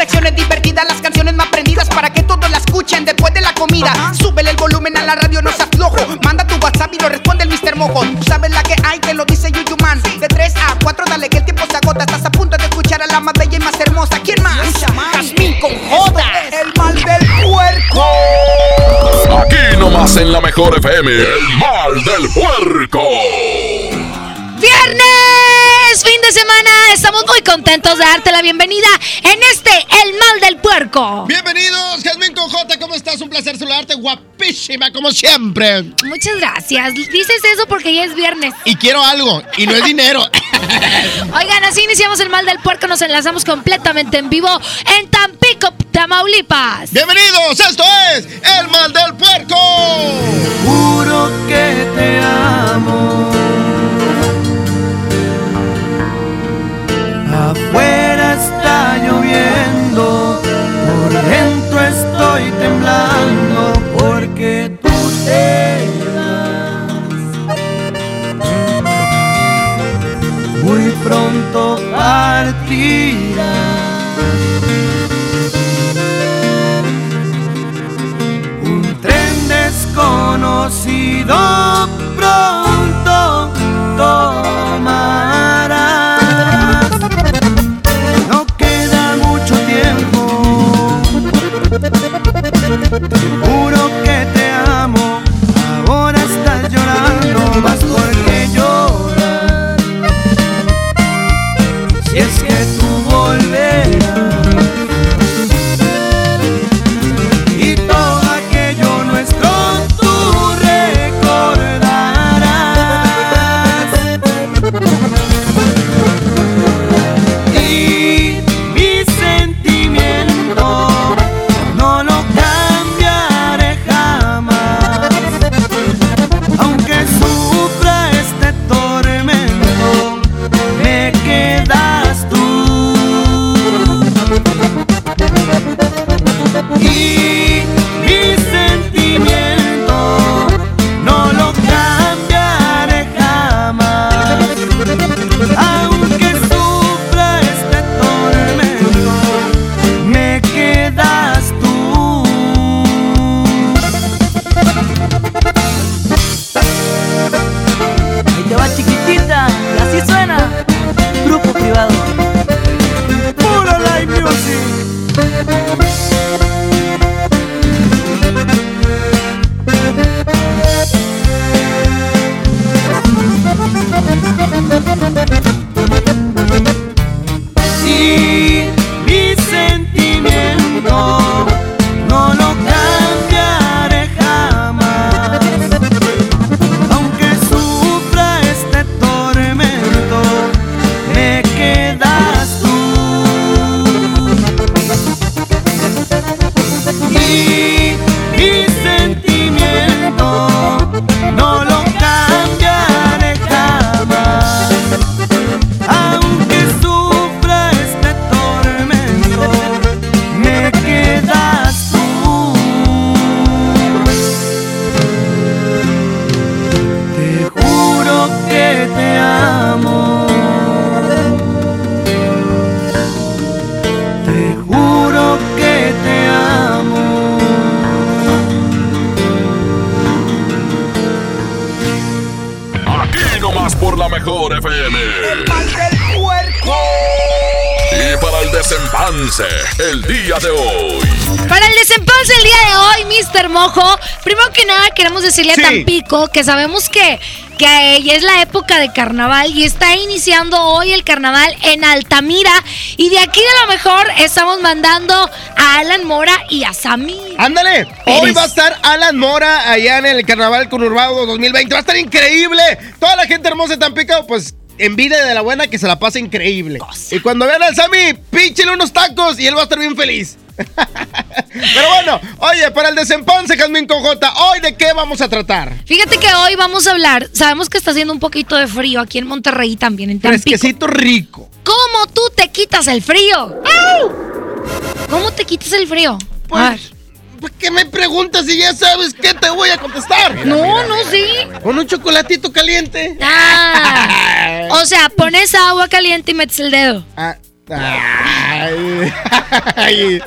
Secciones divertidas, las canciones más prendidas para que todos la escuchen después de la comida. Súbele el volumen a la radio, no se aflojo. Manda tu WhatsApp y lo responde el Mr. Mojo. Tú sabes la que hay, te lo dice Yuyu Man. De 3 a 4, dale que el tiempo se agota. Estás a punto de escuchar a la más bella y más hermosa. ¿Quién más? Jazmín con J. El mal del puerco. Aquí nomás en la mejor FM, el mal del puerco. Viernes, fin de semana, estamos muy contentos de darte la bienvenida en este El Mal del Puerco. Bienvenidos, Jasmine con J, ¿cómo estás? Un placer saludarte, guapísima como siempre. Muchas gracias. Dices eso porque ya es viernes. Y quiero algo, y no es dinero. Oigan, así iniciamos El Mal del Puerco, nos enlazamos completamente en vivo en Tampico, Tamaulipas. Bienvenidos, esto es El Mal del Puerco. Juro que te amo. Afuera está lloviendo, por dentro estoy temblando porque tú te vas. Muy pronto partirás. Un tren desconocido Juro Mojo, primero que nada queremos decirle Sí. a Tampico que sabemos que, que ya es la época de carnaval y está iniciando hoy el carnaval en Altamira. Y de aquí a lo mejor estamos mandando a Alan Mora y a Sammy. Ándale, hoy va a estar Alan Mora allá en el Carnaval Conurbado 2020. Va a estar increíble. Toda la gente hermosa de Tampico, pues envidia de la buena que se la pasa increíble. Y cuando vean al Sammy, píchele unos tacos y él va a estar bien feliz. Pero bueno, oye, para el desempanse, Jazmín con J, ¿hoy de qué vamos a tratar? Fíjate que hoy vamos a hablar, sabemos que está haciendo un poquito de frío aquí en Monterrey también, en Tampico. Fresquecito rico. ¿Cómo tú te quitas el frío? ¿Cómo te quitas el frío? Pues, A ver. ¿Por qué me preguntas si ya sabes qué te voy a contestar? No, no, sí. Con un chocolatito caliente. Ah, o sea, pones agua caliente y metes el dedo. Ah, ay, ay.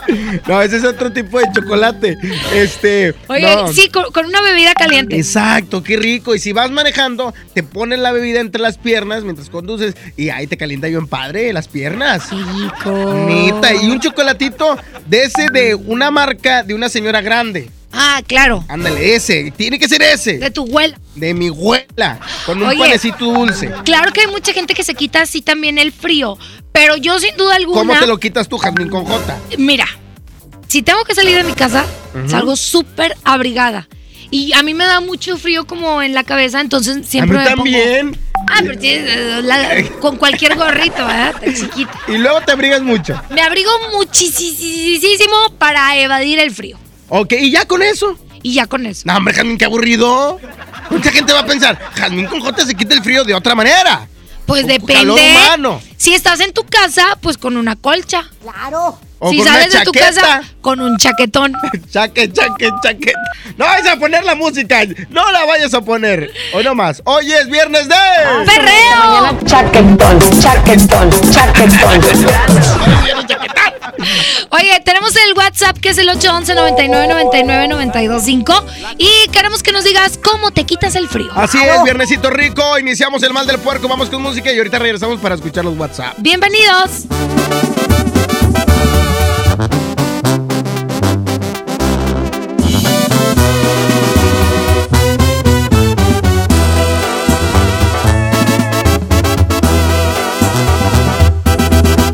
no, ese es otro tipo de chocolate. Este. Oye, no. sí, con, con una bebida caliente. Exacto, qué rico. Y si vas manejando, te pones la bebida entre las piernas mientras conduces y ahí te calienta bien padre las piernas. Rico. Neta, y un chocolatito de ese de una marca de una señora grande. Ah, claro. Ándale, ese. Tiene que ser ese. De tu abuela. De mi abuela. Con un Oye. panecito dulce. Claro que hay mucha gente que se quita así también el frío. Pero yo sin duda alguna. ¿Cómo te lo quitas tú, Jazmín con J? Mira, si tengo que salir de mi casa, salgo súper abrigada. Y a mí me da mucho frío como en la cabeza, entonces siempre A mí me pongo- también. Ah, pero tienes, eh, la- con cualquier gorrito, ¿verdad? Tan chiquita. Y luego te abrigas mucho. Me abrigo muchísimo para evadir el frío. Ok, y ya con eso. Y ya con eso. No, hombre, Jazmín, qué aburrido. Mucha gente va a pensar, Jazmín con J se quita el frío de otra manera. Pues calor depende. humano. Si estás en tu casa, pues con una colcha. Claro. O si con una sales de tu chaqueta. casa, con un chaquetón. Chaque, chaque, chaque. No vayas a poner la música. No la vayas a poner. Hoy no más. Hoy es viernes de. ¡Perreo! Chaquetón, chaquetón, chaquetón. Oye, tenemos el WhatsApp que es el 811 99 99 925 y queremos que nos digas cómo te quitas el frío. Así es, viernesito rico. Iniciamos el mal del puerco. Vamos con música y ahorita regresamos para escuchar los WhatsApp. Bienvenidos.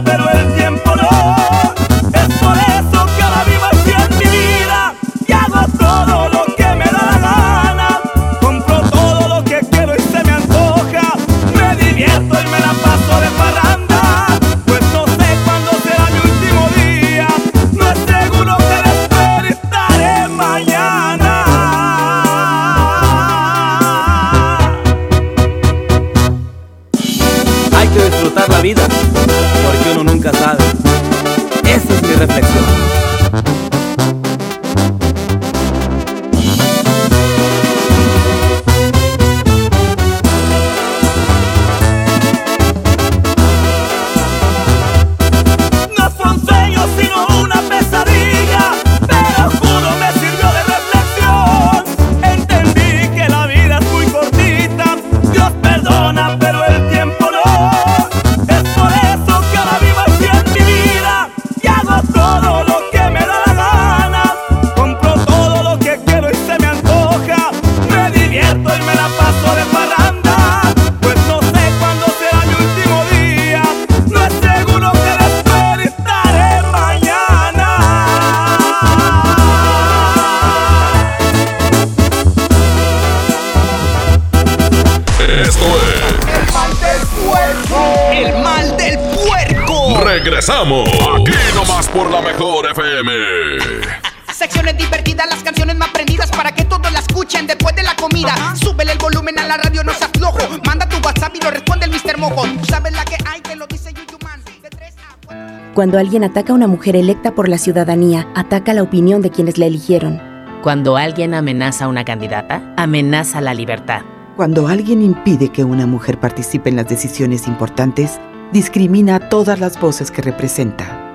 Pero Secciones divertidas, las canciones más prendidas para que todos la escuchen después de la comida. Súbele el volumen a la radio, no se aflojo. Manda tu WhatsApp y lo responde el Mr. Mojo. Tú sabes la que hay, te lo dice Yuyu Man. De 3 a 4. Cuando alguien ataca a una mujer electa por la ciudadanía, ataca la opinión de quienes la eligieron. Cuando alguien amenaza a una candidata, amenaza la libertad. Cuando alguien impide que una mujer participe en las decisiones importantes, discrimina a todas las voces que representa.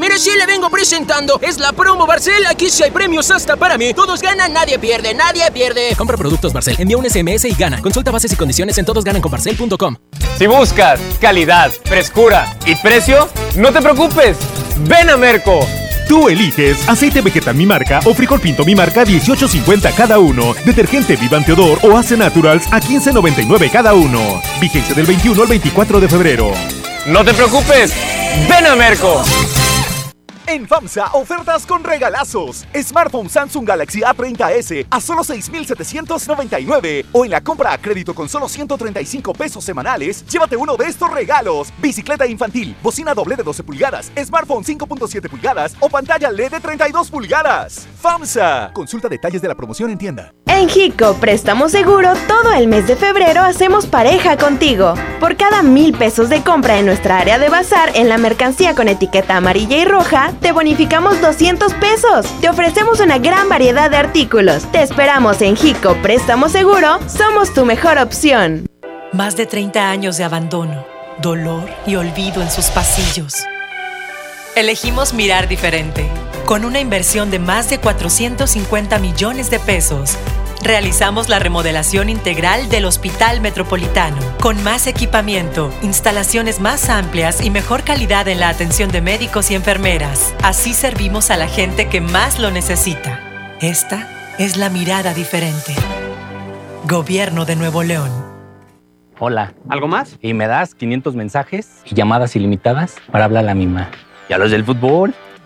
Mire, sí le vengo presentando. Es la promo Barcel. Aquí sí hay premios hasta para mí. Todos ganan, nadie pierde, nadie pierde. Compra productos Barcel, envía un SMS y gana. Consulta bases y condiciones en todosgananconbarcel.com. Si buscas calidad, frescura y precio, no te preocupes. Ven a Merco. Tú eliges aceite vegetal mi marca o frijol pinto mi marca 18.50 cada uno, detergente Vivante Odor o Ace Naturals a 15.99 cada uno. Vigencia del 21 al 24 de febrero. No te preocupes. Ven a Merco. En FAMSA, ofertas con regalazos. Smartphone Samsung Galaxy A30s a solo 6,799. O en la compra a crédito con solo 135 pesos semanales, llévate uno de estos regalos. Bicicleta infantil, bocina doble de 12 pulgadas, smartphone 5.7 pulgadas o pantalla LED de 32 pulgadas. FAMSA. Consulta detalles de la promoción en tienda. En Hico Préstamo Seguro, todo el mes de febrero hacemos pareja contigo. Por cada mil pesos de compra en nuestra área de bazar en la mercancía con etiqueta amarilla y roja, te bonificamos 200 pesos. Te ofrecemos una gran variedad de artículos. Te esperamos en Hico Préstamo Seguro. Somos tu mejor opción. Más de 30 años de abandono, dolor y olvido en sus pasillos. Elegimos mirar diferente. Con una inversión de más de 450 millones de pesos, realizamos la remodelación integral del Hospital Metropolitano, con más equipamiento, instalaciones más amplias y mejor calidad en la atención de médicos y enfermeras. Así servimos a la gente que más lo necesita. Esta es la mirada diferente. Gobierno de Nuevo León. Hola. ¿Algo más? Y me das 500 mensajes y llamadas ilimitadas para hablar a la misma. ¿Y a los del fútbol?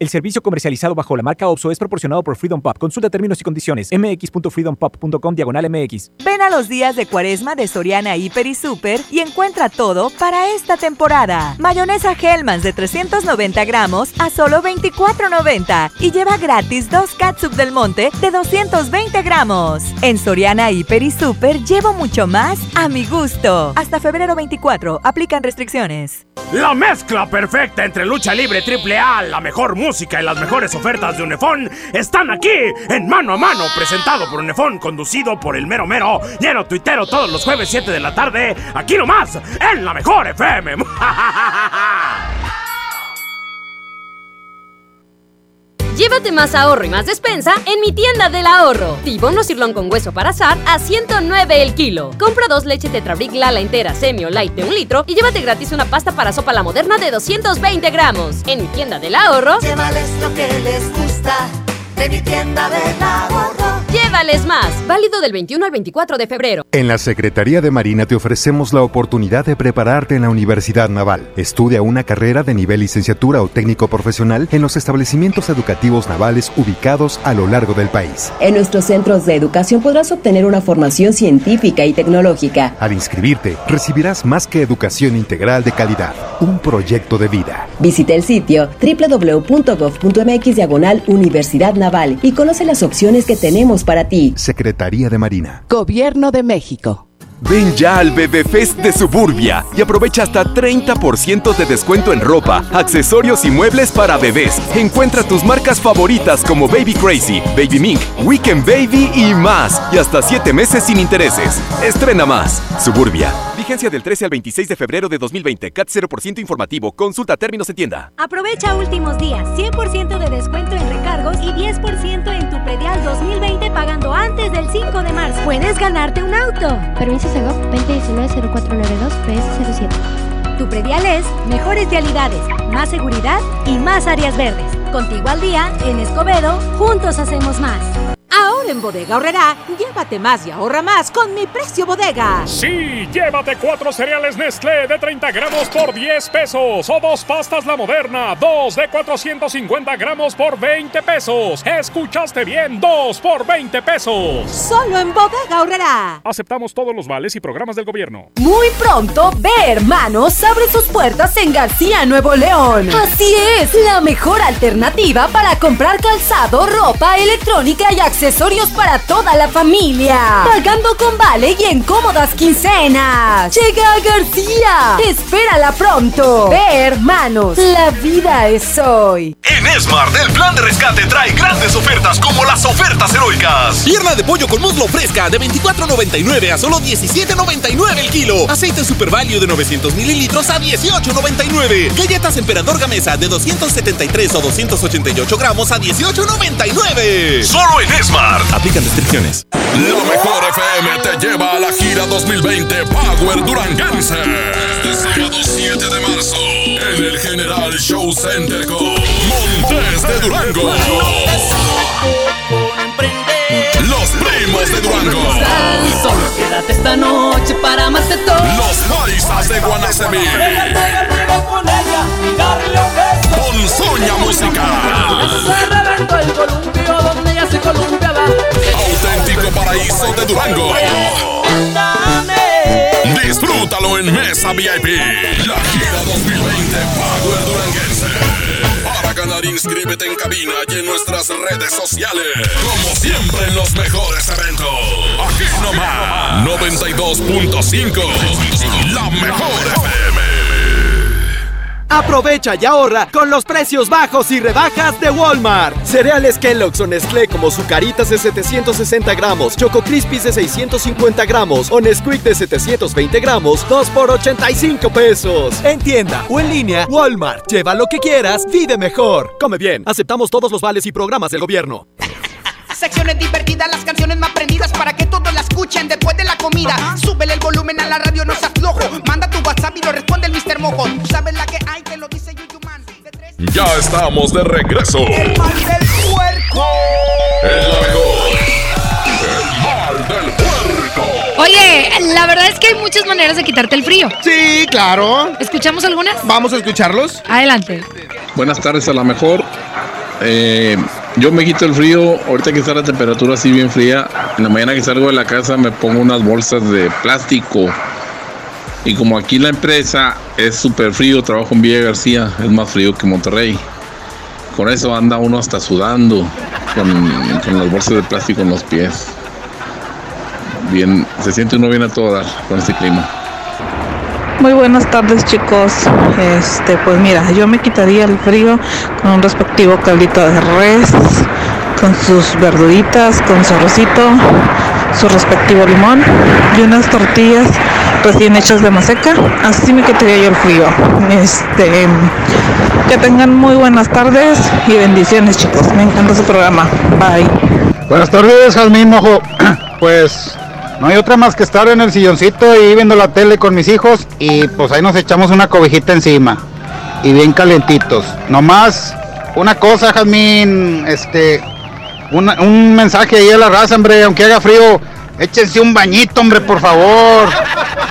El servicio comercializado bajo la marca OPSO es proporcionado por Freedom Pop. Consulta términos y condiciones. mx.freedompop.com diagonal mx. Ven a los días de cuaresma de Soriana Hiper y Super y encuentra todo para esta temporada. Mayonesa Hellmann's de 390 gramos a solo 24.90 y lleva gratis dos catsup del monte de 220 gramos. En Soriana Hiper y Super llevo mucho más a mi gusto. Hasta febrero 24. Aplican restricciones. La mezcla perfecta entre lucha libre triple A, la mejor música y las mejores ofertas de Unefón están aquí en Mano a Mano, presentado por Unefón, conducido por el mero mero, lleno tuitero todos los jueves 7 de la tarde, aquí nomás, en la mejor FM. Llévate más ahorro y más despensa en mi tienda del ahorro. Tibono sirlón con hueso para asar a 109 el kilo. Compra dos leches Tetrabric Lala entera semi o light de un litro y llévate gratis una pasta para sopa la moderna de 220 gramos. En mi tienda del ahorro. Llévales lo que les gusta de mi tienda del ahorro. Llévales más. Válido del 21 al 24 de febrero. En la Secretaría de Marina te ofrecemos la oportunidad de prepararte en la Universidad Naval. Estudia una carrera de nivel licenciatura o técnico profesional en los establecimientos educativos navales ubicados a lo largo del país. En nuestros centros de educación podrás obtener una formación científica y tecnológica. Al inscribirte, recibirás más que educación integral de calidad, un proyecto de vida. Visita el sitio www.gov.mx diagonal Universidad Naval y conoce las opciones que tenemos para ti. Secretaría de Marina. Gobierno de México. Ven ya al Bebé Fest de Suburbia y aprovecha hasta 30% de descuento en ropa, accesorios y muebles para bebés. Encuentra tus marcas favoritas como Baby Crazy, Baby Mink, Weekend Baby y más. Y hasta 7 meses sin intereses. Estrena más. Suburbia. Vigencia del 13 al 26 de febrero de 2020. CAT 0% informativo. Consulta términos en tienda. Aprovecha últimos días. 100% de descuento en recargos y 10% en tu predial 2020 pagando antes del 5 de marzo. Puedes ganarte un auto. Permiso Segov 2019-0492-PS07. Tu predial es mejores vialidades, más seguridad y más áreas verdes. Contigo al día, en Escobedo, juntos hacemos más. Ahora en Bodega Horrera, llévate más y ahorra más con mi precio bodega. Sí, llévate cuatro cereales Nestlé de 30 gramos por 10 pesos o dos pastas La Moderna, dos de 450 gramos por 20 pesos. Escuchaste bien, dos por 20 pesos. Solo en Bodega Horrera. Aceptamos todos los vales y programas del gobierno. Muy pronto, Ve Hermanos abre sus puertas en García, Nuevo León. Así es, la mejor alternativa para comprar calzado, ropa, electrónica y accesorios para toda la familia. Pagando con vale y en cómodas quincenas. Llega a García. Espérala pronto. Ve, hermanos, la vida es hoy. En Smart, el plan de rescate trae grandes ofertas como las ofertas heroicas. Pierna de pollo con muslo fresca de 24.99 a solo 17.99 el kilo. Aceite Super Value de 900 mililitros a 18.99. Galletas Emperador Gamesa de 273 o 288 gramos a 18.99. Solo en Smart. Aplican restricciones. La mejor FM te lleva a la gira 2020 Power Duranguense. Este sábado 7 de marzo en el General Show Center con Montes de Durango. Los primos de Durango. Solo quédate esta noche para amarte todo. Los paisas de Guanacemí. Con Musical. El columpio donde ella se. Auténtico paraíso de Durango. Disfrútalo en Mesa VIP. La gira 2020 Power Duranguense. Para ganar, inscríbete en cabina y en nuestras redes sociales. Como siempre en los mejores eventos. Aquí nomás. 92.5. La mejor FM. Aprovecha y ahorra con los precios bajos y rebajas de Walmart. Cereales Kellogg's o Nestlé como Zucaritas de 760 gramos, Choco Crispies de 650 gramos o Nesquik de 720 gramos, 2 por 85 pesos. En tienda o en línea, Walmart. Lleva lo que quieras, vive mejor. Come bien, aceptamos todos los vales y programas del gobierno. Secciones divertidas, las canciones más prendidas para que todos la escuchen después de la comida. Súbele el volumen a la radio, no seas flojo. Manda tu WhatsApp y lo responde el Mr. Mojo. Tú sabes la que hay, que lo dice Yuyuman. Ya estamos de regreso. El mal del puerco. El la mejor. El mal del puerco. Oye, la verdad es que hay muchas maneras de quitarte el frío. Sí, claro. ¿Escuchamos algunas? Vamos a escucharlos. Adelante. Buenas tardes a la mejor. Eh, yo me quito el frío, ahorita que está la temperatura así bien fría, en la mañana que salgo de la casa me pongo unas bolsas de plástico. Y como aquí la empresa es súper frío, trabajo en Villa García, es más frío que Monterrey. Con eso anda uno hasta sudando, con, con las bolsas de plástico en los pies. Bien, se siente uno bien a todo dar con este clima. Muy buenas tardes chicos. Este, pues mira, yo me quitaría el frío con un respectivo caldito de res, con sus verduritas, con su arrocito, su respectivo limón y unas tortillas recién hechas de maseca. Así me quitaría yo el frío. Este, que tengan muy buenas tardes y bendiciones chicos. Me encanta su programa. Bye. Buenas tardes, Jazmín Mojo. Pues no hay otra más que estar en el silloncito y viendo la tele con mis hijos y pues ahí nos echamos una cobijita encima y bien calentitos. Nomás una cosa, Jazmín, este, un mensaje ahí a la raza, hombre, aunque haga frío, échense un bañito, hombre, por favor.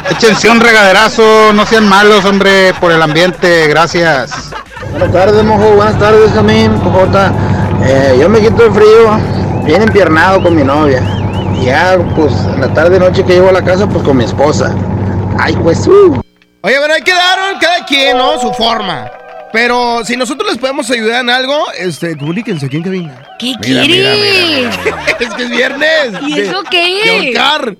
Échense un regaderazo, no sean malos, hombre, por el ambiente, gracias. Buenas tardes, mojo. Buenas tardes, Jamín. Eh, yo me quito el frío, bien empiernado con mi novia. Ya, pues, en la tarde noche que llego a la casa, pues con mi esposa. Ay, pues, uh. Oye, pero hay que dar cada quien, ¿no? Su forma. Pero si nosotros les podemos ayudar en algo, este, comuníquense aquí en cabina. ¿Qué Mira, mira, quieres? es que es viernes. ¿Y de- eso qué? De ahorcar.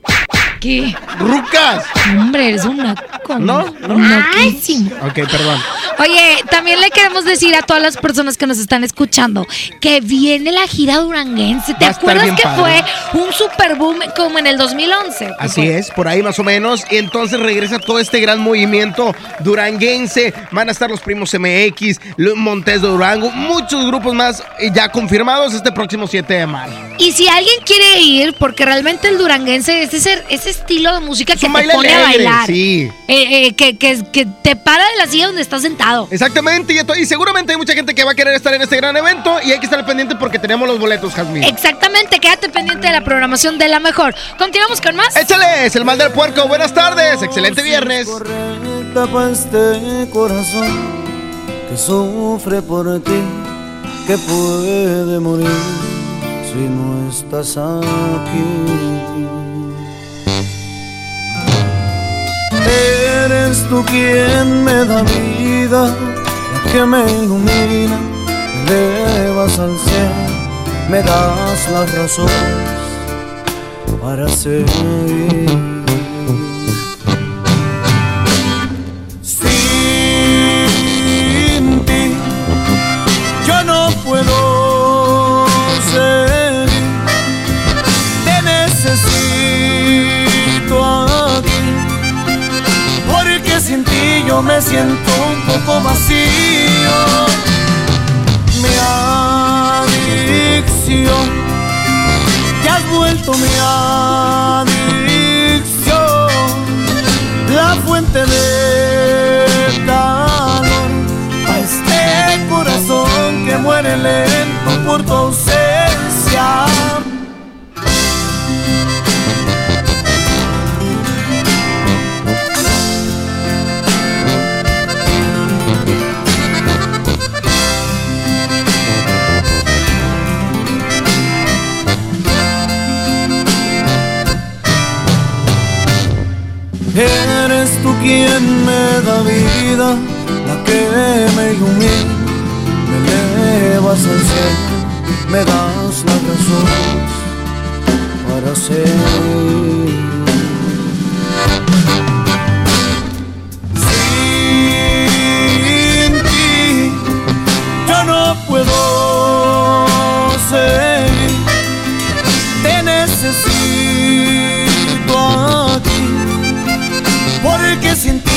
¿Qué? Rucas. Hombre, eres un naco. ¿No? Naquísimo. Ok, perdón. Oye, también le queremos decir a todas las personas que nos están escuchando que viene la gira duranguense. ¿Te acuerdas que padre. fue un super boom como en el 2011? Así es, por ahí más o menos. Y entonces regresa todo este gran movimiento duranguense. Van a estar los primos MX, Montes de Durango, muchos grupos más ya confirmados este próximo 7 de marzo. Y si alguien quiere ir, porque realmente el duranguense es ese, ese estilo de música que te pone a bailar. sí. Eh, eh, que, que, que te para de la silla donde estás sentado. Exactamente, y, esto- y seguramente hay mucha gente que va a querer estar en este gran evento y hay que estar pendiente porque tenemos los boletos, Jazmín. Exactamente, quédate pendiente de la programación de la mejor. Continuamos con más. Échale, es el mal del puerco. Buenas tardes, excelente viernes. Este corazón que sufre por ti, que puede morir si no estás aquí. Eres tú quien me da vida, que me ilumina, me elevas al cielo, me das las razones para seguir. Siento un poco vacío. Mi adicción. Te has vuelto mi adicción. La fuente de calor a este corazón que muere lento por tu me ilumina, me elevas al cielo, me das las razones para te necesito aquí. Porque sin ti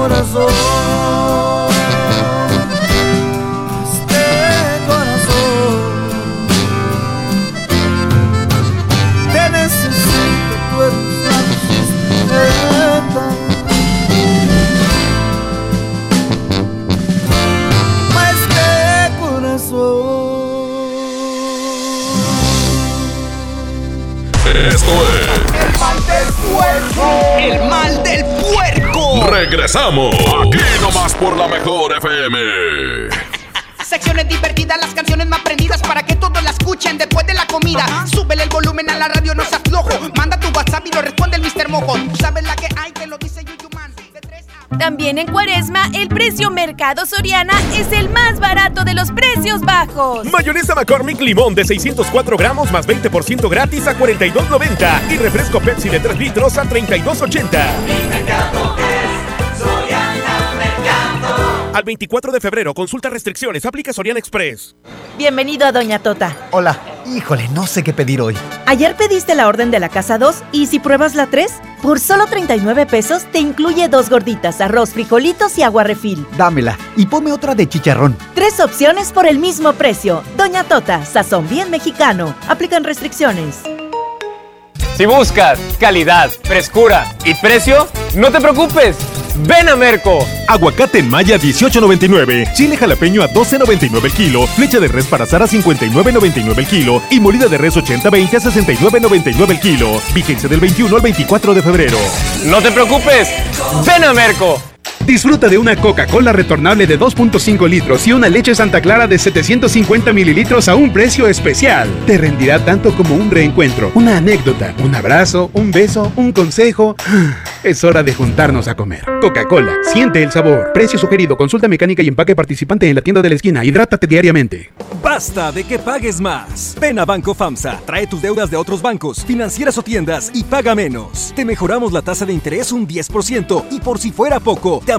corazón. Regresamos. Aquí nomás por la mejor FM. Secciones divertidas, las canciones más prendidas para que todos la escuchen después de la comida. Súbele el volumen a la radio, no seas flojo. Manda tu WhatsApp y lo responde el Mr. Mojo. Sabes la que hay, que lo dice Yuyuman. También en Cuaresma, el precio Mercado Soriana es el más barato de los precios bajos. Mayonesa McCormick Limón de 604 gramos más 20% gratis a 42.90 y refresco Pepsi de 3 litros a 32.80. Al 24 de febrero, consulta restricciones, aplica Soriana Express. Bienvenido a Doña Tota. Hola, híjole, no sé qué pedir hoy. Ayer pediste la orden de la casa 2 y si pruebas la 3, por solo 39 pesos te incluye dos gorditas, arroz, frijolitos y agua refil. Dámela y ponme otra de chicharrón. Tres opciones por el mismo precio. Doña Tota, sazón bien mexicano. Aplican restricciones. Si buscas calidad, frescura y precio, no te preocupes. Ven a Merco. Aguacate en Maya 18.99, chile jalapeño a 12.99 el kilo, flecha de res para asar a 59.99 el kilo y molida de res 80-20 a 69.99 el kilo. Vigencia del 21 al 24 de febrero. No te preocupes. Ven a Merco. Disfruta de una Coca-Cola retornable de 2.5 litros y una leche Santa Clara de 750 mililitros a un precio especial. Te rendirá tanto como un reencuentro, una anécdota, un abrazo, un beso, un consejo. Es hora de juntarnos a comer. Coca-Cola, siente el sabor. Precio sugerido, consulta mecánica y empaque participante en la tienda de la esquina. Hidrátate diariamente. Basta de que pagues más. Ven a Banco FAMSA, trae tus deudas de otros bancos, financieras o tiendas y paga menos. Te mejoramos la tasa de interés un 10% y por si fuera poco, te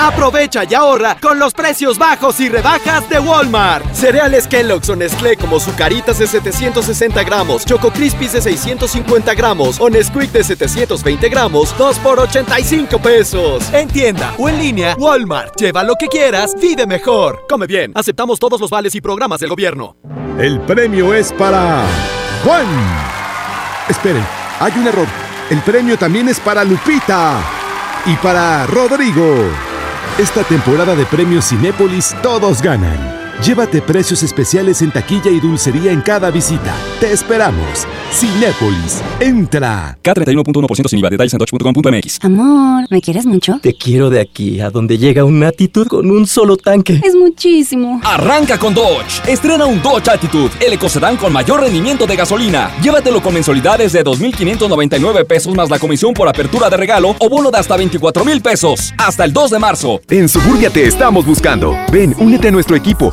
Aprovecha y ahorra con los precios bajos y rebajas de Walmart. Cereales Kellogg's o Nestlé como Zucaritas de 760 gramos, Choco Crispies de 650 gramos o Nesquik de 720 gramos, 2 por 85 pesos. En tienda o en línea, Walmart. Lleva lo que quieras, vive mejor. Come bien, aceptamos todos los vales y programas del gobierno. El premio es para Juan. Esperen, hay un error. El premio también es para Lupita y para Rodrigo. Esta temporada de premios Cinépolis todos ganan. Llévate precios especiales en taquilla y dulcería en cada visita. Te esperamos. Cinépolis, entra. K31.1% sin IVA. Detalles en dodge.com.mx. Amor, ¿me quieres mucho? Te quiero de aquí a donde llega una actitud con un solo tanque. Es muchísimo. Arranca con Dodge. Estrena un Dodge Attitude, el ecocedán con mayor rendimiento de gasolina. Llévatelo con mensualidades de 2.599 pesos más la comisión por apertura de regalo o bono de hasta 24 mil pesos. Hasta el 2 de marzo. En Suburbia te estamos buscando. Ven, únete a nuestro equipo.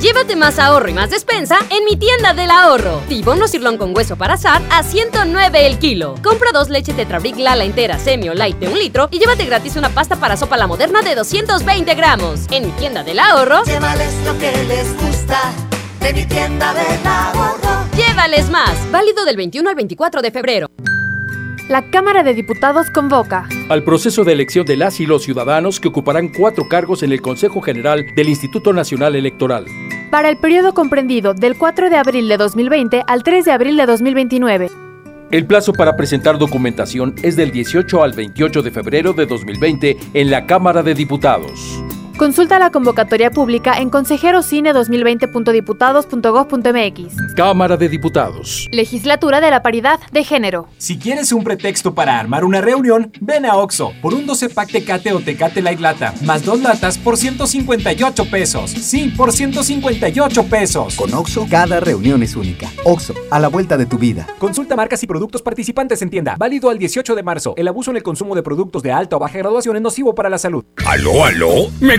Llévate más ahorro y más despensa en mi tienda del ahorro. Tibono cirlón con hueso para asar a 109 el kilo. Compra dos leches Tetrabric Lala entera, semi o light de un litro y llévate gratis una pasta para sopa la moderna de 220 gramos. En mi tienda del ahorro. Llévales lo que les gusta de mi tienda del ahorro. Llévales más. Válido del 21 al 24 de febrero. La Cámara de Diputados convoca al proceso de elección de las y los ciudadanos que ocuparán cuatro cargos en el Consejo General del Instituto Nacional Electoral. Para el periodo comprendido del 4 de abril de 2020 al 3 de abril de 2029. El plazo para presentar documentación es del 18 al 28 de febrero de 2020 en la Cámara de Diputados. Consulta la convocatoria pública en consejerocine2020.diputados.gov.mx. Cámara de Diputados. Legislatura de la Paridad de Género. Si quieres un pretexto para armar una reunión, ven a Oxo por un 12 pack Tecate o Tecate Light Lata, más dos latas por 158 pesos. Sí, por 158 pesos. Con Oxo, cada reunión es única. Oxo, a la vuelta de tu vida. Consulta marcas y productos participantes en tienda. Válido al 18 de marzo. El abuso en el consumo de productos de alta o baja graduación es nocivo para la salud. ¿Aló, aló? ¿Me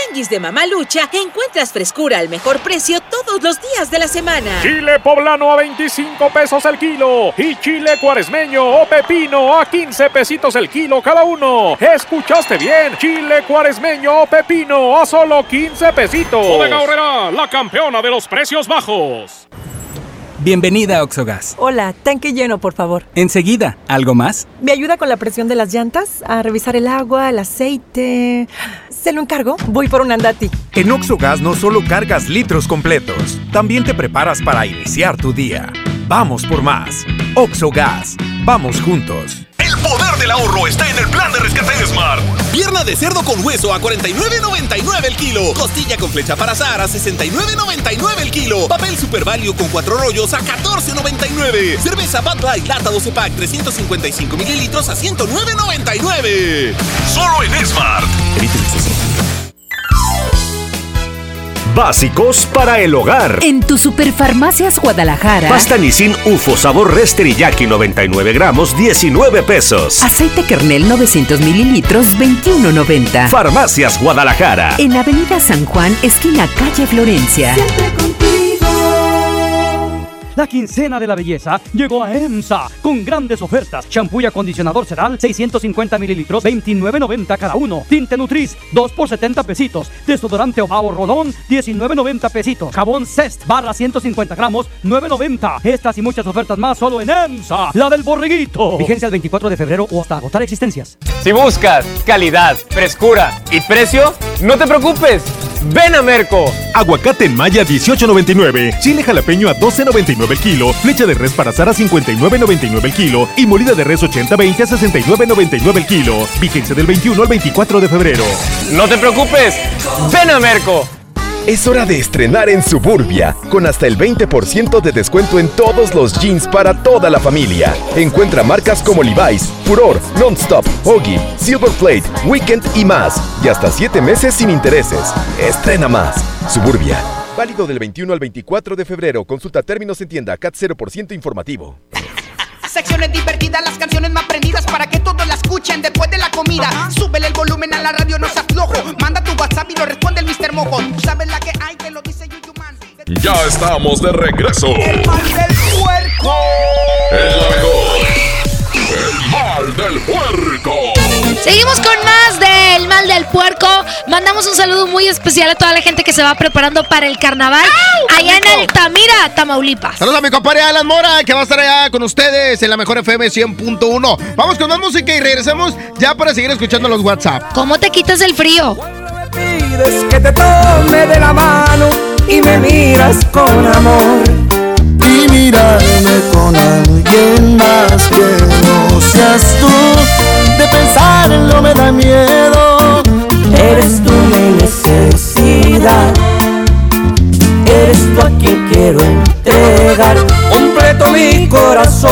Tianguis de Mamalucha encuentras frescura al mejor precio todos los días de la semana. Chile poblano a 25 pesos el kilo y chile cuaresmeño o pepino a 15 pesitos el kilo cada uno. ¿Escuchaste bien? Chile cuaresmeño o pepino a solo 15 pesitos. Bodega Horrera, la campeona de los precios bajos. Bienvenida a Oxogas. Hola, tanque lleno, por favor. Enseguida, ¿algo más? ¿Me ayuda con la presión de las llantas? A revisar el agua, el aceite. ¿Se lo encargo? Voy por un andati. En Oxogas no solo cargas litros completos, también te preparas para iniciar tu día. Vamos por más. Oxogas. Vamos juntos. El poder del ahorro está en el plan de rescate de Smart. Pierna de cerdo con hueso a 49.99 el kilo. Costilla con flecha para azar a 69.99 el kilo. Papel Super Value con cuatro rollos a 14.99. Cerveza Bud Light lata 12 pack 355 mililitros a 109.99. Solo en Smart. Evite el exceso. Básicos para el hogar. En tu Superfarmacias Guadalajara. Pasta Nissin UFO sabor res teriyaki 99 gramos 19 pesos. Aceite Kernel 900 mililitros 21.90. Farmacias Guadalajara. En Avenida San Juan, esquina calle Florencia. La quincena de la belleza llegó a EMSA con grandes ofertas. Shampoo y acondicionador Ceral, 650 mililitros, 29.90 cada uno. Tinte Nutris, 2 por 70 pesitos. Desodorante Ovao Rolón, 19.90 pesitos. Jabón Cest, barra 150 gramos, 9.90. Estas y muchas ofertas más solo en EMSA, la del borreguito. Vigencia el 24 de febrero o hasta agotar existencias. Si buscas calidad, frescura y precio, no te preocupes. Ven a Merco. Aguacate en Maya 18.99, chile jalapeño a 12.99 el kilo, flecha de res para asar a 59.99 el kilo y molida de res 80-20 a 69.99 el kilo. Vigencia del 21 al 24 de febrero. No te preocupes. Ven a Merco. Es hora de estrenar en Suburbia, con hasta el 20% de descuento en todos los jeans para toda la familia. Encuentra marcas como Levi's, Furor, Nonstop, Hoggy, Silver Plate, Weekend y más. Y hasta 7 meses sin intereses. Estrena más. Suburbia. Válido del 21 al 24 de febrero. Consulta términos en tienda CAT 0% informativo. Secciones divertidas, las canciones más prendidas para que todos la escuchen después de la comida. Súbele el volumen a la radio, no seas flojo. Manda tu WhatsApp y lo responde el Mr. Mojo. Tú sabes la que hay, que lo dice Yuyuman. Ya estamos de regreso. El mal del puerco. Mejor. El mal del puerco. Seguimos con más del mal del puerco. Mandamos un saludo muy especial a toda la gente que se va preparando para el carnaval allá en Altamira, Tamaulipas. Saludos a mi compadre Alan Mora, que va a estar allá con ustedes en la mejor FM 100.1. Vamos con más música y regresamos ya para seguir escuchando los WhatsApp. ¿Cómo te quitas el frío? pides que te tome de la mano y me miras con amor. Y mirarme con alguien más que no seas tú. De pensarlo me da miedo. Eres tú mi necesidad. Eres tú a quien quiero entregar completo mi corazón.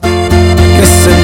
Que se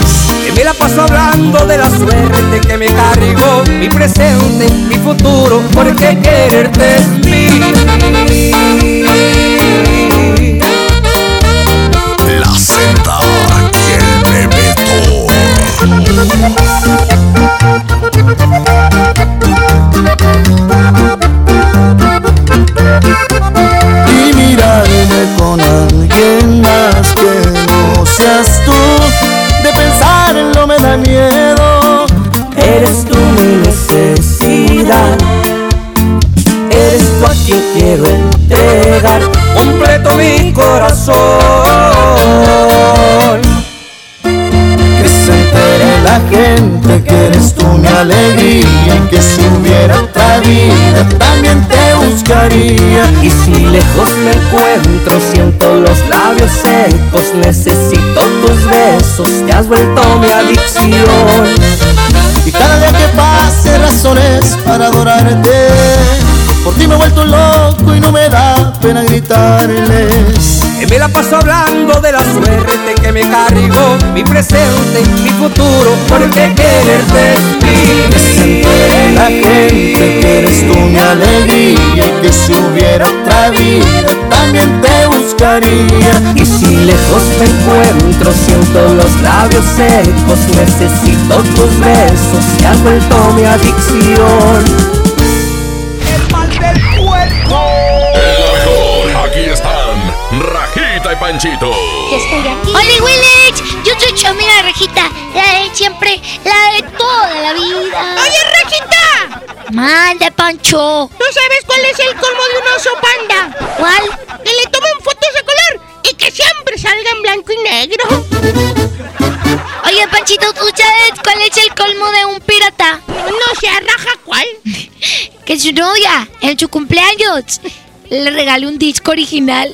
Que me la paso hablando de la suerte que me cargó Mi presente, mi futuro, porque quererte es mí La Z y el y mirarme con alguien más que no seas tú. De pensarlo me da miedo. Eres tú mi necesidad. Eres tú a quien quiero entregar completo mi corazón. Que se entere la gente alegría. Y que si hubiera otra vida también te buscaría. Y si lejos me encuentro, siento los labios secos Necesito tus besos, te has vuelto mi adicción Y cada día que pase razones para adorarte. Por ti me he vuelto loco y no me da pena gritarles. Que me la paso hablando de la suerte que me cargó Mi presente, mi futuro, porque quererte es Que se entere la gente que eres tú mi alegría. Y que si hubiera otra vida también te buscaría. Y si lejos me encuentro, siento los labios secos Necesito tus besos, te has vuelto mi adicción Rajita y Panchito. ¡Hola, Willich! Yo soy Chamila Rejita, la de siempre, la de toda la vida. ¡Oye, Rejita! Mande, Pancho. ¿Tú sabes cuál es el colmo de un oso panda? ¿Cuál? Que le tomen fotos de color y que siempre salga en blanco y negro. Oye, Panchito, ¿tú sabes cuál es el colmo de un pirata? No se raja cuál. Que su novia, en su cumpleaños, le regale un disco original.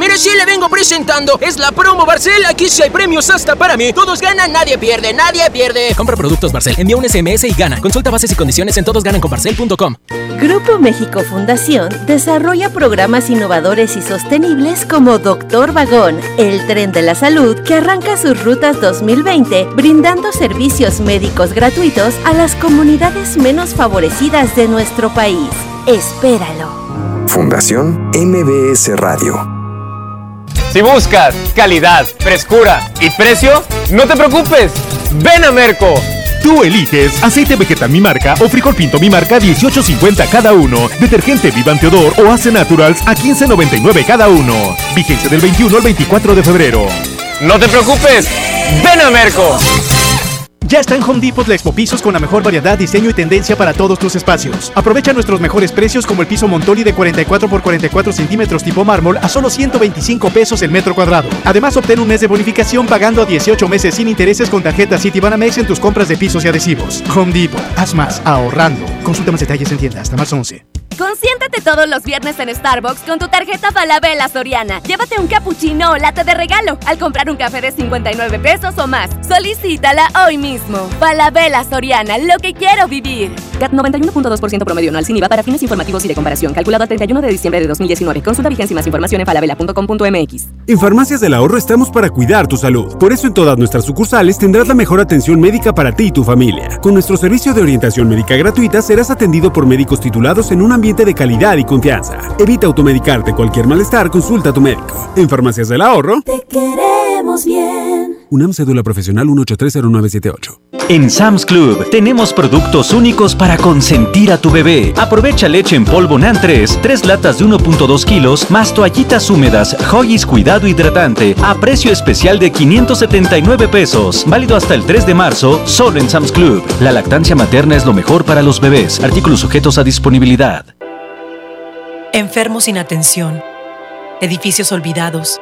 Mire, sí le vengo presentando. Es la promo Barcel. Aquí sí hay premios hasta para mí. Todos ganan, nadie pierde, nadie pierde. Compra productos Barcel, envía un SMS y gana. Consulta bases y condiciones en todosgananconbarcel.com. Grupo México Fundación desarrolla programas innovadores y sostenibles como Doctor Vagón, el tren de la salud que arranca sus rutas 2020 brindando servicios médicos gratuitos a las comunidades menos favorecidas de nuestro país. Espéralo. Fundación MBS Radio. Si buscas calidad, frescura y precio, no te preocupes. Ven a Merco. Tú eliges aceite vegetal mi marca o frijol pinto mi marca 18.50 cada uno, detergente Vivante Odor o Ace Naturals a 15.99 cada uno. Vigencia del 21 al 24 de febrero. No te preocupes. Ven a Merco. Ya está en Home Depot la Expo Pisos con la mejor variedad, diseño y tendencia para todos tus espacios. Aprovecha nuestros mejores precios como el piso Montoli de 44 por 44 centímetros tipo mármol a solo 125 pesos el metro cuadrado. Además, obtén un mes de bonificación pagando a 18 meses sin intereses con tarjeta Citibanamex en tus compras de pisos y adhesivos. Home Depot, haz más ahorrando. Consulta más detalles en tienda hasta más 11. Consiéntate todos los viernes en Starbucks con tu tarjeta Falabella Soriana. Llévate un cappuccino o latte de regalo al comprar un café de 59 pesos o más. Solicítala hoy mismo. Falabella Soriana, lo que quiero vivir. CAT 91.2% promedio anual sin IVA para fines informativos y de comparación. Calculado a 31 de diciembre de 2019. Consulta vigencia y más información en falabella.com.mx. En Farmacias del Ahorro estamos para cuidar tu salud. Por eso en todas nuestras sucursales tendrás la mejor atención médica para ti y tu familia. Con nuestro servicio de orientación médica gratuita serás atendido por médicos titulados en un ambiente de calidad y confianza. Evita automedicarte. Cualquier malestar, consulta a tu médico. En Farmacias del Ahorro. Te queremos bien. UNAM Cédula Profesional 1830978. En Sam's Club tenemos productos únicos para consentir a tu bebé. Aprovecha leche en polvo NAN 3, 3 latas de 1.2 kilos, más toallitas húmedas, Hoggies Cuidado Hidratante, a precio especial de 579 pesos. Válido hasta el 3 de marzo, solo en Sam's Club. La lactancia materna es lo mejor para los bebés. Artículos sujetos a disponibilidad. Enfermos sin atención, edificios olvidados,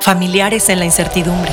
familiares en la incertidumbre.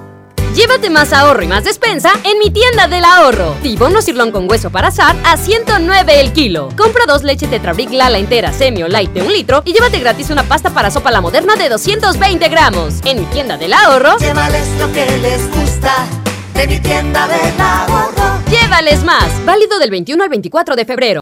Llévate más ahorro y más despensa en mi tienda del ahorro. Tibono sirlón con hueso para asar a 109 el kilo. Compra dos leche Tetrabric Lala entera, semi o light de un litro y llévate gratis una pasta para sopa la moderna de 220 gramos. En mi tienda del ahorro. Llévales lo que les gusta de mi tienda del ahorro. Llévales más. Válido del 21 al 24 de febrero.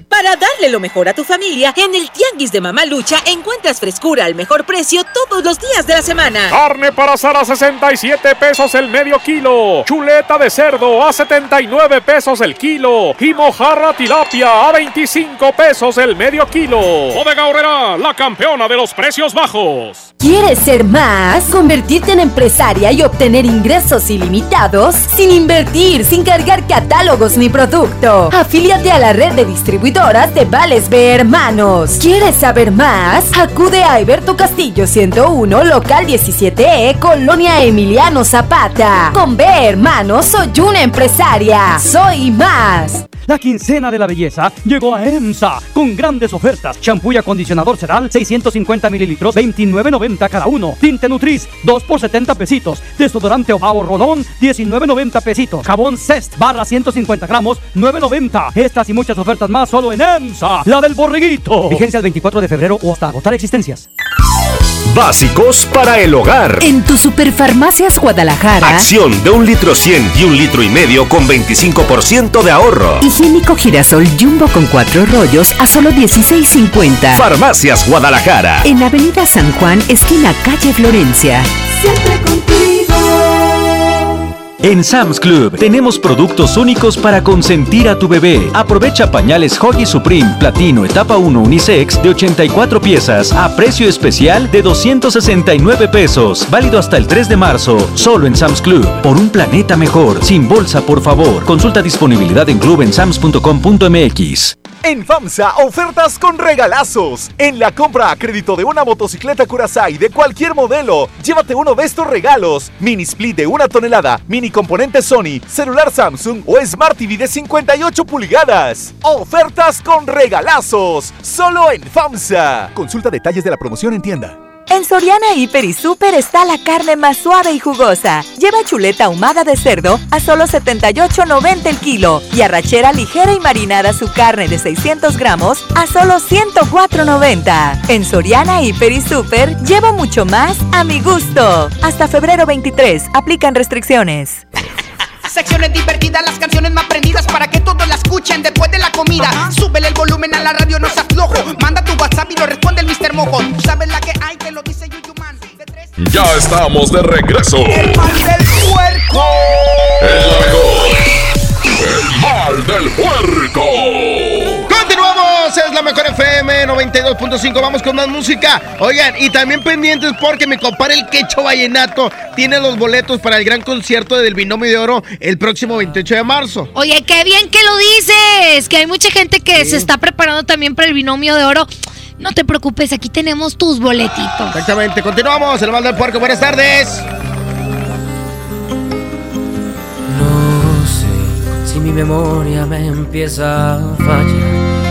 Para darle lo mejor a tu familia, en el Tianguis de Mamalucha encuentras frescura al mejor precio todos los días de la semana. Carne para asar a 67 pesos el medio kilo. Chuleta de cerdo a 79 pesos el kilo. Y mojarra tilapia a 25 pesos el medio kilo. Bodega Horrera, la campeona de los precios bajos. ¿Quieres ser más? ¿Convertirte en empresaria y obtener ingresos ilimitados? Sin invertir, sin cargar catálogos ni producto. Afíliate a la red de distribuidoras de Vales B Hermanos. ¿Quieres saber más? Acude a Alberto Castillo 101, local 17E, Colonia Emiliano Zapata. Con B Hermanos soy una empresaria. Soy más. La quincena de la belleza llegó a EMSA con grandes ofertas. Champú y acondicionador Ceral, 650 mililitros, 29.90 cada uno. Tinte Nutris, 2 por 70 pesitos. Desodorante Obao Rolón, 19.90 pesitos. Jabón Cest, barra 150 gramos, 9.90. Estas y muchas ofertas más solo en EMSA, la del borreguito. Vigencia el 24 de febrero o hasta agotar existencias. Básicos para el hogar. En tu Superfarmacias Guadalajara. Acción de un litro 100 y un litro y medio con 25% de ahorro. Higiénico girasol jumbo con cuatro rollos a solo 16.50. Farmacias Guadalajara. En Avenida San Juan, esquina calle Florencia. Siempre contigo. En Sam's Club tenemos productos únicos para consentir a tu bebé. Aprovecha pañales Hoggy Supreme Platino Etapa 1 Unisex de 84 piezas a precio especial de 269 pesos. Válido hasta el 3 de marzo. Solo en Sam's Club. Por un planeta mejor. Sin bolsa, por favor. Consulta disponibilidad en club en FAMSA, ofertas con regalazos. En la compra a crédito de una motocicleta Curaçao de cualquier modelo, llévate uno de estos regalos. Mini split de una tonelada, mini componente Sony, celular Samsung o Smart TV de 58 pulgadas. Ofertas con regalazos. Solo en FAMSA. Consulta detalles de la promoción en tienda. En Soriana Hiper y Super está la carne más suave y jugosa. Lleva chuleta ahumada de cerdo a solo 78.90 el kilo y arrachera ligera y marinada su carne de 600 gramos a solo 104.90. En Soriana Hiper y Super llevo mucho más a mi gusto. Hasta febrero 23 aplican restricciones. Secciones divertidas, las canciones más prendidas para que todos la escuchen después de la comida. Súbele el volumen a la radio, no seas flojo. Manda tu WhatsApp y lo responde el Mr. Mojo. Tú sabes la que hay, te lo dice Yuyuman. Ya estamos de regreso. El mal del puerco. El mejor. El mal del puerco. Es la mejor FM 92.5. Vamos con más música. Oigan, y también pendientes porque mi compadre el Quecho Vallenato tiene los boletos para el gran concierto del Binomio de Oro el próximo 28 de marzo. Oye, qué bien que lo dices. Que hay mucha gente que se está preparando también para el Binomio de Oro. No te preocupes, aquí tenemos tus boletitos. Exactamente, continuamos. El mal del puerco, buenas tardes. No sé si mi memoria me empieza a fallar,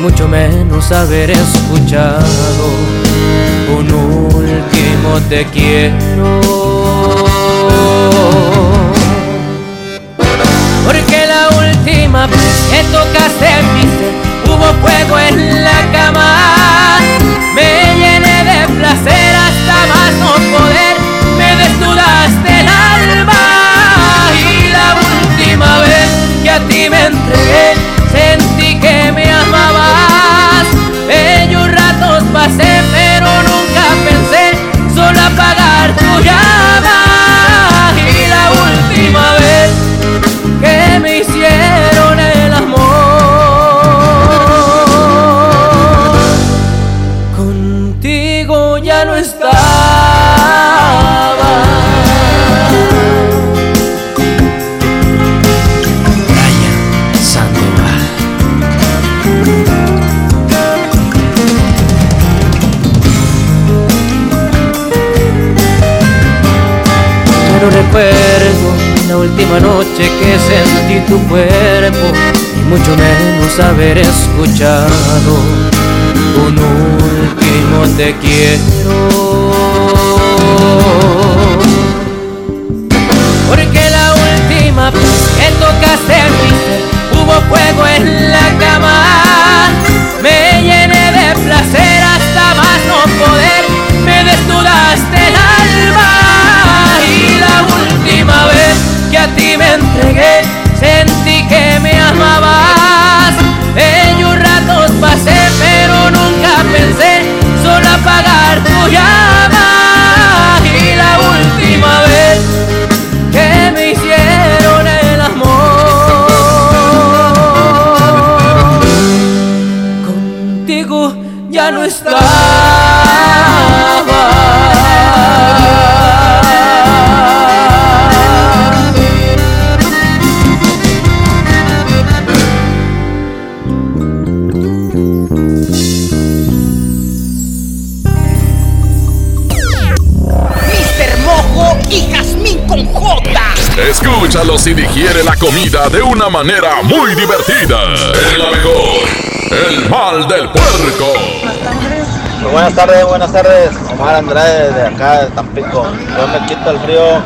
mucho menos haber escuchado un último te quiero. Porque la última vez que tocaste mi ser hubo fuego en la cama. Me llené de placer hasta más no poder. Me desnudaste el alma. Y la última vez que a ti me entregué, pasé, recuerdo la última noche que sentí tu cuerpo y mucho menos haber escuchado un último te quiero. Porque la última vez que tocaste mi hubo fuego en la cama. Escúchalos y digiere la comida de una manera muy divertida. Es la mejor. El mal del puerco. Muy buenas tardes, buenas tardes. Omar Andrade de acá de Tampico. Yo me quito el frío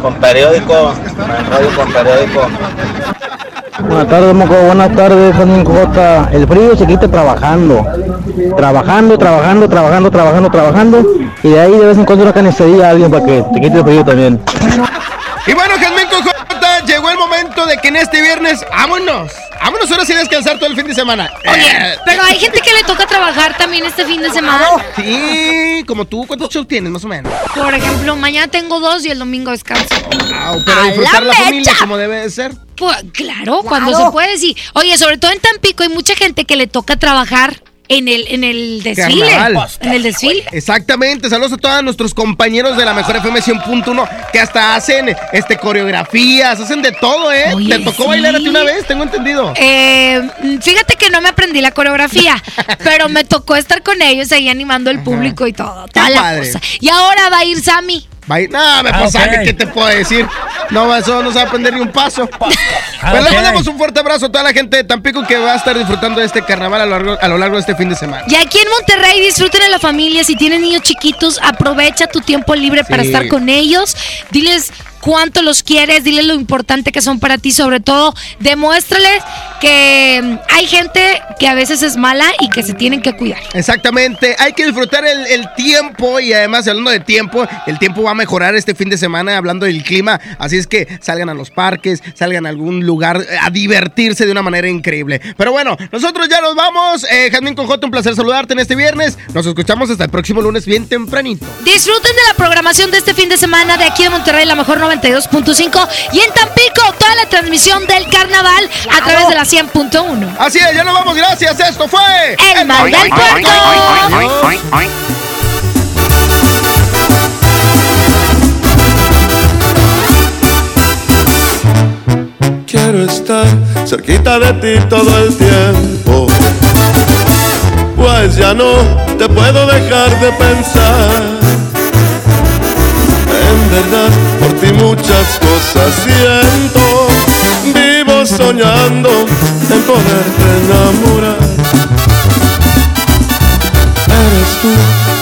con periódico, me enrollo con periódico. Buenas tardes, Moco. Buenas tardes, Juan J. El frío se quita trabajando. Trabajando, trabajando, trabajando, trabajando, trabajando. Y de ahí de vez en cuando una canestería a alguien para que te quite el frío también. Y bueno, Jazmín momento de que en este viernes, vámonos. Vámonos ahora sí a descansar todo el fin de semana. Oye, Eh, pero hay gente que le toca trabajar también este fin de semana. Sí, como tú, ¿cuántos shows tienes más o menos? Por ejemplo, mañana tengo dos y el domingo descanso. Wow, pero ¡A disfrutar la la, familia como debe de ser. Pues, claro, cuando se puede, sí. Oye, sobre todo en Tampico hay mucha gente que le toca trabajar en el, en el desfile. Carnaval. En el desfile. Exactamente, saludos a todos nuestros compañeros de la Mejor FM 100.1 que hasta hacen este coreografías, hacen de todo, ¿eh? Oye, ¿Te tocó sí. bailar a ti una vez? Tengo entendido. Eh, fíjate que no me aprendí la coreografía, pero me tocó estar con ellos ahí animando al público y todo, toda la cosa. Y ahora va a ir Sammy. Bye. No, me Ah, pasa, ok. ¿qué te puedo decir? No, eso no se va a aprender ni un paso. Pero le ok. mandamos un fuerte abrazo a toda la gente de Tampico que va a estar disfrutando de este carnaval a lo largo, a lo largo de este fin de semana. Y aquí en Monterrey disfruten a la familia. Si tienen niños chiquitos, aprovecha tu tiempo libre para Sí. estar con ellos. Diles cuánto los quieres, diles lo importante que son para ti. Sobre todo, demuéstrales que hay gente que a veces es mala y que se tienen que cuidar. Exactamente, hay que disfrutar el, el tiempo y además hablando de tiempo, el tiempo va a mejorar este fin de semana hablando del clima, así es que salgan a los parques, salgan a algún lugar eh, a divertirse de una manera increíble. Pero bueno, nosotros ya nos vamos, eh, Jazmín Cojote, un placer saludarte en este viernes, nos escuchamos hasta el próximo lunes bien tempranito. Disfruten de la programación de este fin de semana de aquí de Monterrey, la mejor 92.5 y en Tampico, toda la transmisión del carnaval a través de la 100.1. Así es, ya nos vamos, gracias, esto fue... El mal del puerco. Quiero estar cerquita de ti todo el tiempo. Pues ya no te puedo dejar de pensar. Por ti muchas cosas siento. Vivo soñando en poderte enamorar. Eres tú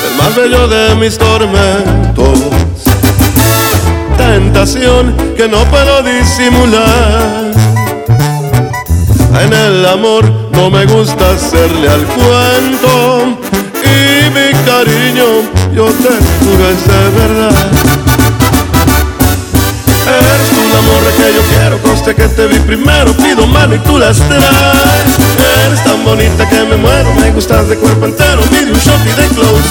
el más bello de mis tormentos tentación que no puedo disimular. En el amor no me gusta hacerle al cuento y mi cariño yo te juro es de verdad. Eres tú la morra que yo quiero, conste que te vi primero, pido mano y tú las traes. Eres tan bonita que me muero, me gustas de cuerpo entero, pide un shot y de close.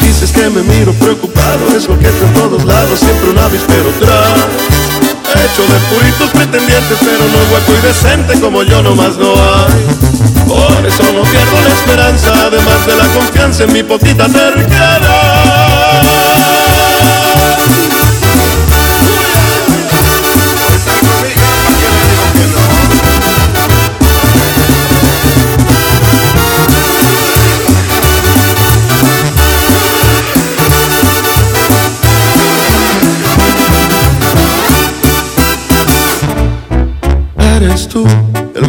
Dices que me miro preocupado, es coqueto en todos lados, siempre un avispero tras. Hecho de puritos pretendientes, pero no hueco y decente como yo nomás no hay. Por eso no pierdo la esperanza, además de la confianza en mi potita terquedad.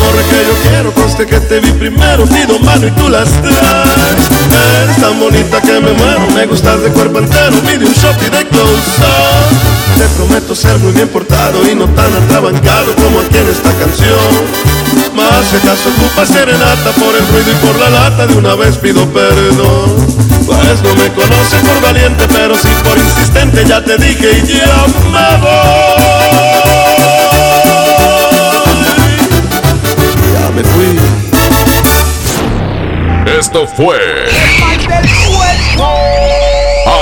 Morra que yo quiero, conste que te vi primero, pido mano y tú las traes. Eres tan bonita que me muero, me gustas de cuerpo entero, pide un shot y de close up. Te prometo ser muy bien portado y no tan atrabancado como aquí en esta canción. Más si acaso ocupa serenata por el ruido y por la lata, de una vez pido perdón. Pues no me conoces por valiente, pero sí por insistente, ya te dije y ya me voy. Me fui. Esto fue.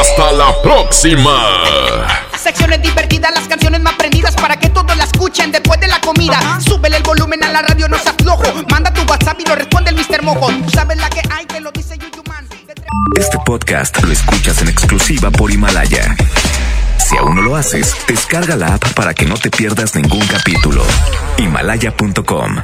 Hasta la próxima. Secciones divertidas, las canciones más prendidas para que todos la escuchen después de la comida. Súbele el volumen a la radio, no se aflojo. Manda tu WhatsApp y lo responde el Mr. Mojo. Tú sabes la que hay, te lo dice Yuyuman. Este podcast lo escuchas en exclusiva por Himalaya. Si aún no lo haces, descarga la app para que no te pierdas ningún capítulo. Himalaya.com